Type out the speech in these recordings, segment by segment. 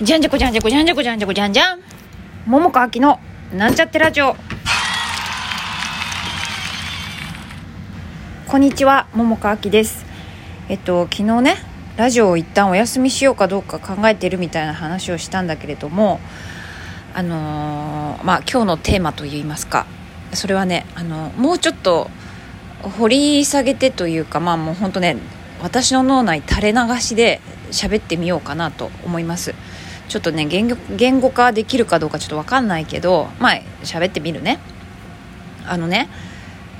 じゃんじゃこじゃんじゃこじゃんじゃこじゃんじゃこじゃんじゃん桃川きのなんちゃってラジオ。こんにちは桃川きです。えっと昨日ねラジオを一旦お休みしようかどうか考えてるみたいな話をしたんだけれどもあのーまあ今日のテーマといいますかそれはねあのもうちょっと掘り下げてというかまあもう本当ね私の脳内垂れ流しで喋ってみようかなと思います。ちょっとね言語言語化できるかどうかちょっと分かんないけどまあ喋ってみるね。あのね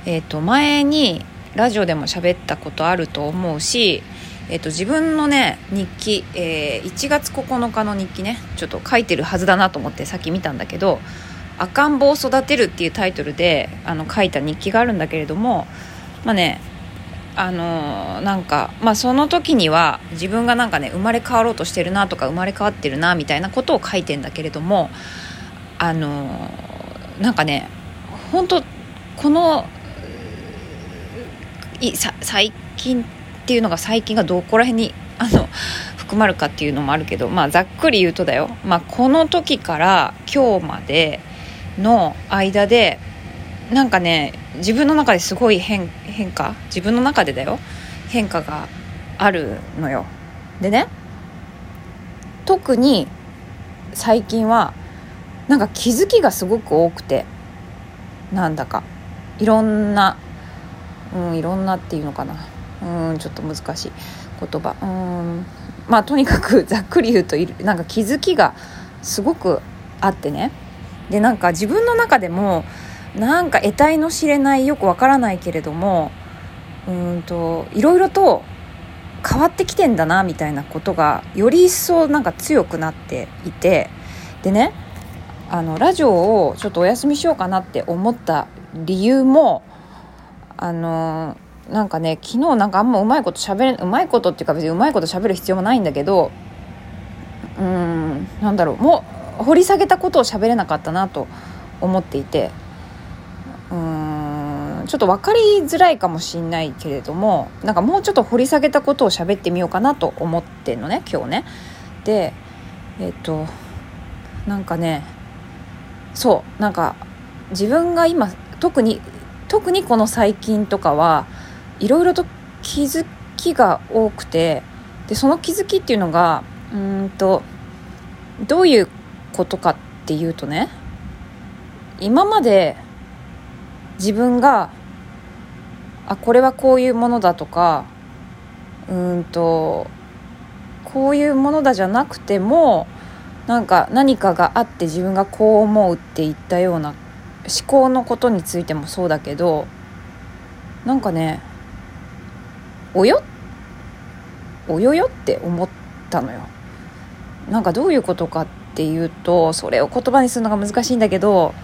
えっ、と前にラジオでも喋ったことあると思うしえっと自分のね日記、えー1月9日の日記ねちょっと書いてるはずだなと思ってさっき見たんだけど「赤ん坊を育てる」っていうタイトルであの書いた日記があるんだけれどもまあねあのーなんか、まあ、その時には自分がなんかね生まれ変わろうとしてるなとか生まれ変わってるなみたいなことを書いてんだけれどもあのーなんかね本当このいさ最近っていうのが最近がどこら辺にあの含まるかっていうのもあるけど、まあ、ざっくり言うとだよ、まあ、この時から今日までの間でなんかね自分の中ですごい変変化？自分の中でだよ。変化があるのよ。でね特に最近はなんか気づきがすごく多くて。なんだか。いろんなうんいろんなっていうのかな。うんちょっと難しい。言葉。うん。まあとにかく ざっくり言うといる。なんか気づきがすごくあってね。でなんか自分の中でもなんか得体の知れないよくわからないけれどもうーんといろいろと変わってきてんだなみたいなことがより一層なんか強くなっていてでねあのラジオをちょっとお休みしようかなって思った理由もあのなんかね昨日なんかあんまうまいこと喋れうまいことっていうか別にうまいこと喋る必要もないんだけどうーんなんだろうもう掘り下げたことを喋れなかったなと思っていて。ちょっと分かりづらいかもしんないけれどもなんかもうちょっと掘り下げたことを喋ってみようかなと思ってんのね今日ね。でえっとなんかねそうなんか自分が今特に特にこの最近とかはいろいろと気づきが多くてでその気づきっていうのがうんとどういうことかっていうとね今まで自分があこれはこういうものだとかうんとこういうものだじゃなくてもなんか何かがあって自分がこう思うって言ったような思考のことについてもそうだけどなんかねおよおよよって思ったのよ。なんかどういうことかっていうとそれを言葉にするのが難しいんだけど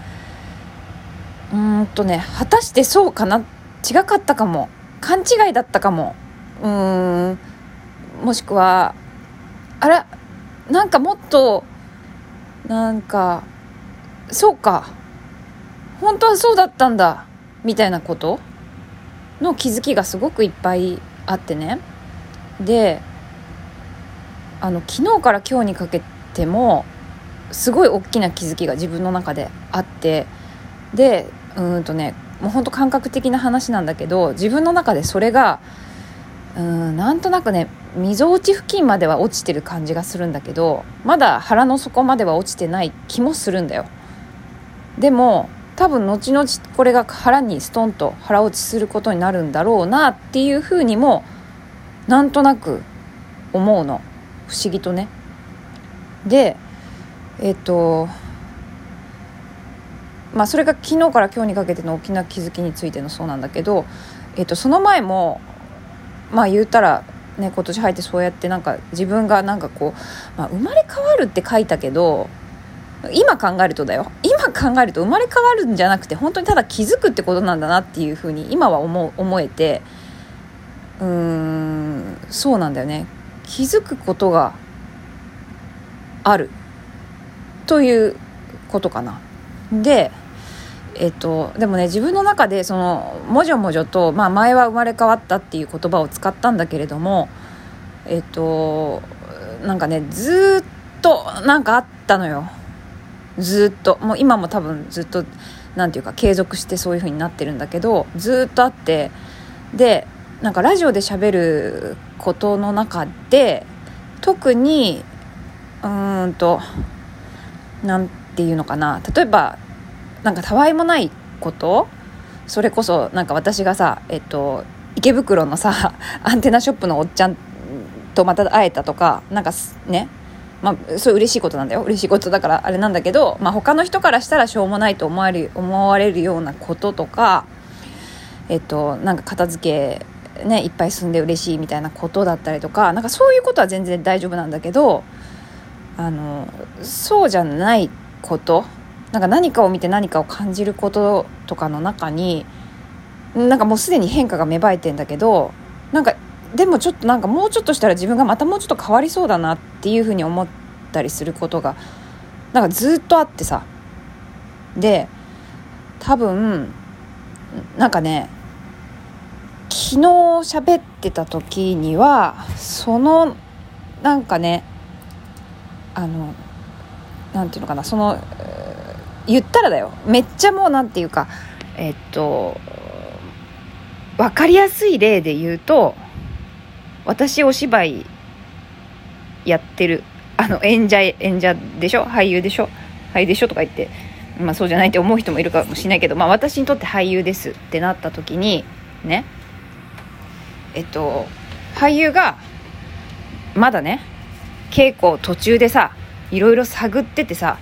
うーんとね果たしてそうかなって違かったかも。勘違いだったかも。うーん。もしくはあらなんかもっとなんかそうか。本当はそうだったんだ。みたいなこと？の気づきがすごくいっぱいあってね。であの昨日から今日にかけてもすごい大きな気づきが自分の中であって。でうんとねもうほんと感覚的な話なんだけど自分の中でそれがうんなんとなくねみぞおち付近までは落ちてる感じがするんだけどまだ腹の底までは落ちてない気もするんだよ。でも多分後々これが腹にストンと腹落ちすることになるんだろうなっていうふうにもなんとなく思うの。不思議とね。でえっとまあそれが昨日から今日にかけての大きな気づきについてのそうなんだけど、えっと、その前もまあ言うたらね今年入ってそうやってなんか自分がなんかこう、まあ、生まれ変わるって書いたけど今考えるとだよ。今考えると生まれ変わるんじゃなくて本当にただ気づくってことなんだなっていうふうに今は思思えてうーんそうなんだよね。気づくことがある。ということかな。でえっと、でもね自分の中でそのもじょもじょと、まあ、前は生まれ変わったっていう言葉を使ったんだけれどもえっとなんかねずっとなんかあったのよ。ずっと。もう今も多分ずっと何て言うか継続してそういう風になってるんだけどずっとあってでなんかラジオで喋ることの中で特にうーんと何て言うのかな。例えばなんかたわいもないこと？それこそなんか私がさえっと池袋のさ アンテナショップのおっちゃんとまた会えたとかなんかね？まあ、そう嬉しいことなんだよ。嬉しいことだからあれなんだけど、まあ、他の人からしたらしょうもないと思われる思われるようなこととか、えっと、なんか片付け、ね、いっぱい住んで嬉しいみたいなことだったりとかなんかそういうことは全然大丈夫なんだけどあのそうじゃないことなんか何かを見て何かを感じることとかの中になんかもうすでに変化が芽生えてんだけどなんかでもちょっとなんかもうちょっとしたら自分がまたもうちょっと変わりそうだなっていうふうに思ったりすることがなんかずっとあってさ。で多分なんかね昨日喋ってた時にはそのなんかねあのなんていうのかなその言ったらだよ。めっちゃもうなんていうかえっと分かりやすい例で言うと私お芝居やってる。あの演者演者でしょ？俳優でしょ？俳優でしょとか言ってまあそうじゃないって思う人もいるかもしれないけど、まあ、私にとって俳優ですってなった時にね。えっと俳優がまだね稽古途中でさいろいろ探っててさ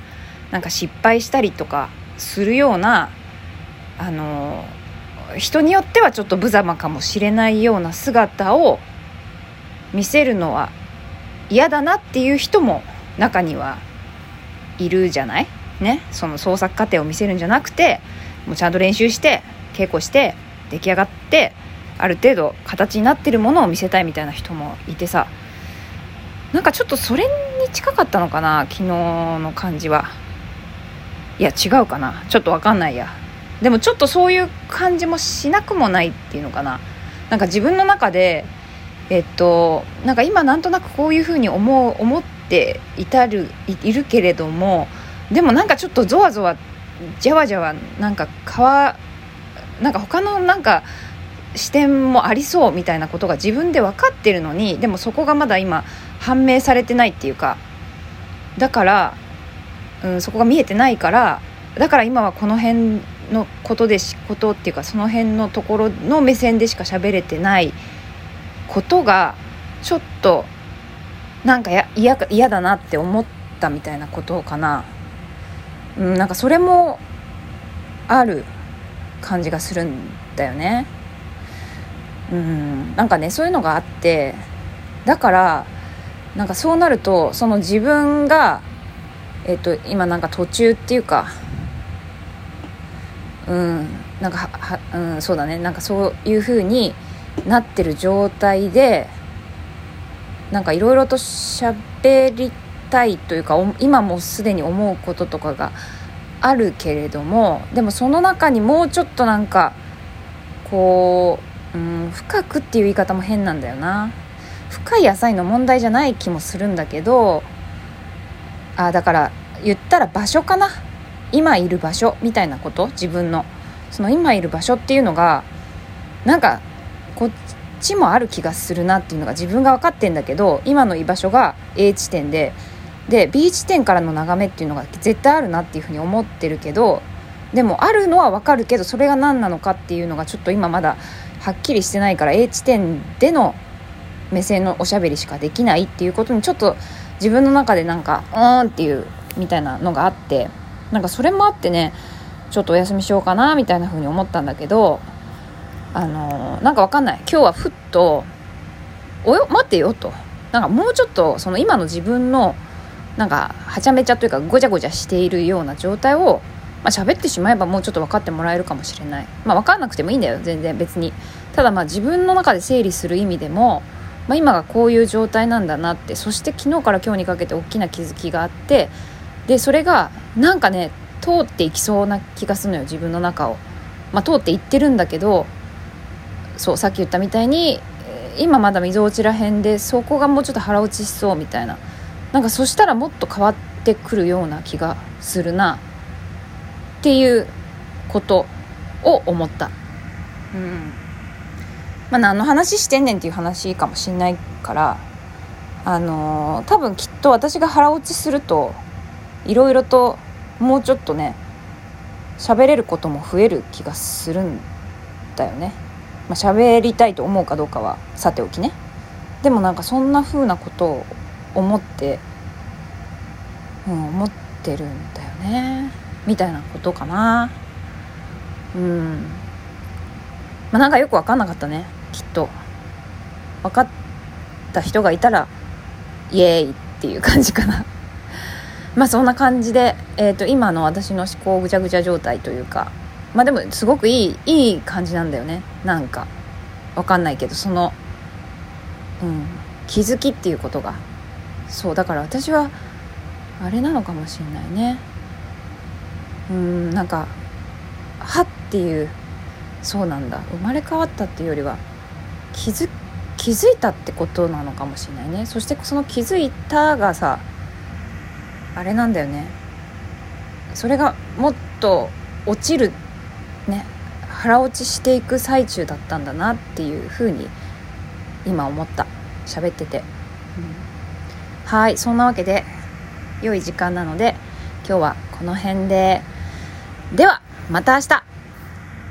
なんか失敗したりとかするようなあの人によってはちょっと無様かもしれないような姿を見せるのは嫌だなっていう人も中にはいるじゃない？ね？その創作過程を見せるんじゃなくてもうちゃんと練習して稽古して出来上がってある程度形になってるものを見せたいみたいな人もいてさなんかちょっとそれに近かったのかな昨日の感じは。いや違うかな。ちょっと分かんないや。でもちょっとそういう感じもしなくもないっていうのかな。なんか自分の中でえっとなんか今なんとなくこういうふうに思う思っていたるいるけれどもでもなんかちょっとゾワゾワじゃわじゃわなんかわなんか他のなんか視点もありそうみたいなことが自分で分かってるのにでもそこがまだ今判明されてないっていうか。だから、うん、そこが見えてないからだから今はこの辺のことでしことっていうかその辺のところの目線でしか喋れてないことがちょっとなんか嫌だなって思ったみたいなことかな、うん、なんかそれもある感じがするんだよね。うんなんかねそういうのがあってだからなんかそうなるとその自分がえっと今なんか途中っていうかうんなんかはうんそうだね。なんかそういうふうになってる状態でなんかいろいろと喋りたいというか今もすでに思うこととかがあるけれどもでもその中にもうちょっとなんかこう、うん、深くっていう言い方も変なんだよな。深い浅いの問題じゃない気もするんだけどあだから言ったら場所かな。今いる場所みたいなこと？自分の。その今いる場所っていうのがなんかこっちもある気がするなっていうのが自分が分かってんだけど今の居場所が A 地点でで B 地点からの眺めっていうのが絶対あるなっていうふうに思ってるけどでもあるのは分かるけどそれが何なのかっていうのがちょっと今まだはっきりしてないから A 地点での目線のおしゃべりしかできないっていうことにちょっと自分の中でなんかうーんっていうみたいなのがあってなんかそれもあってねちょっとお休みしようかなみたいな風に思ったんだけどあのなんかわかんない。今日はふっと「およ待ってよ」と。なんかもうちょっとその今の自分のなんかはちゃめちゃというかごちゃごちゃしているような状態を、まあ、喋ってしまえばもうちょっと分かってもらえるかもしれない。まあ分かんなくてもいいんだよ全然。別に。ただまあ自分の中で整理する意味でも、まあ、今がこういう状態なんだなってそして昨日から今日にかけて大きな気づきがあってでそれがなんかね通っていきそうな気がするのよ自分の中を、まあ、通っていってるんだけどそうさっき言ったみたいに今まだ溝落ちらへんでそこがもうちょっと腹落ちしそうみたいな。なんかそしたらもっと変わってくるような気がするなっていうことを思った。うん。まあ何の話してんねんっていう話かもしんないからあのー、多分きっと私が腹落ちするといろいろともうちょっとね喋れることも増える気がするんだよね。まあ、喋りたいと思うかどうかはさておきね。でもなんかそんな風なことを思って、うん、思ってるんだよね。みたいなことかな。うん。まあ、なんかよく分かんなかったね。きっと。分かった人がいたら、イエーイっていう感じかな。まあそんな感じで、えー、と今の私の思考ぐちゃぐちゃ状態というかまあでもすごくいいいい感じなんだよねなんかわかんないけどそのうん気づきっていうことがそうだから私はあれなのかもしんないねうんなんかはっていうそうなんだ生まれ変わったっていうよりは気づ気づいたってことなのかもしれないね。そしてその気づいたがさあれなんだよね。それがもっと落ちるね。腹落ちしていく最中だったんだなっていうふうに今思った。喋ってて、うん、はいそんなわけで良い時間なので今日はこの辺で。ではまた明日